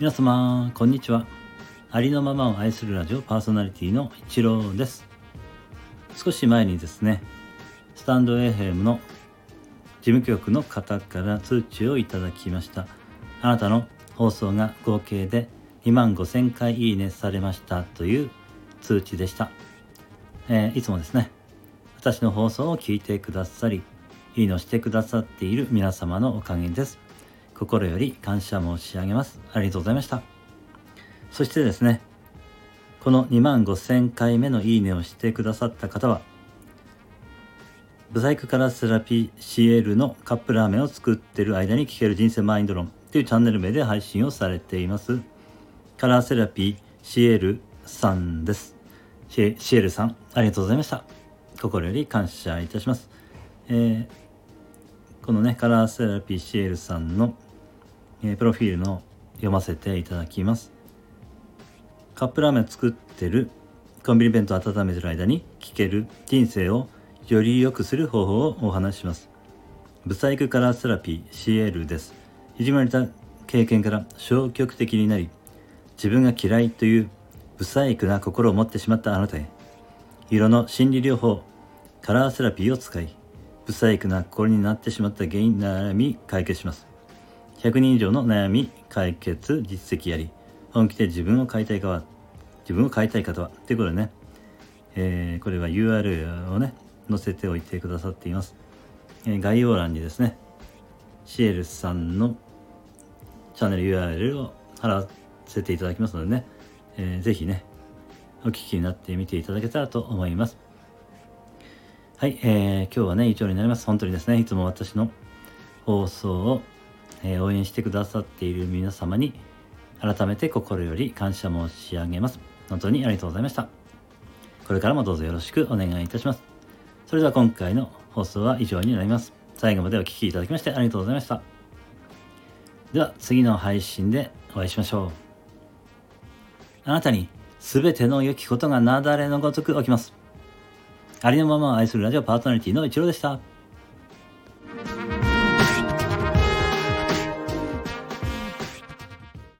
皆様こんにちは。ありのままを愛するラジオパーソナリティの一郎です。少し前にですねスタンド FM の事務局の方から通知をいただきました。あなたの放送が合計で2万5000回いいねされましたという通知でした、えー、いつもですね私の放送を聞いてくださりいいのしてくださっている皆様のおかげです。心より感謝申し上げます。ありがとうございました。そしてですね、この2万5000回目のいいねをしてくださった方は、ブサイクカラーセラピー CL のカップラーメンを作ってる間に聞ける人生マインド論というチャンネル名で配信をされています。カラーセラピー CL さんです。シエルさん、ありがとうございました。心より感謝いたします。えー、このね、カラーセラピーシエルさんのえー、プロフィールの読ませていただきます。カップラーメン作ってるコンビニ弁当温めてる間に聞ける人生をより良くする方法をお話しします。ブサイクカラーセラピー CL です。いじまれた経験から消極的になり自分が嫌いというブサイクな心を持ってしまったあなたへ色の心理療法カラーセラピーを使いブサイクな心になってしまった原因悩み解決します。100人以上の悩み解決実績やり。本気で自分を変えたいかは自分を変えたい方は。ということでね、えー、これは URL をね載せておいてくださっています、えー、概要欄にですねシエルさんのチャンネル URL を貼らせていただきますのでね、えー、ぜひねお聞きになってみていただけたらと思います。はい、えー、今日はね以上になります。本当にですねいつも私の放送をえ、応援してくださっている皆様に改めて心より感謝申し上げます。本当にありがとうございました。これからもどうぞよろしくお願いいたします。それでは今回の放送は以上になります。最後までお聴きいただきましてありがとうございました。では次の配信でお会いしましょう。あなたに全ての良きことが雪崩のごとく起きます。ありのままを愛するラジオパーソナリティの一郎でした。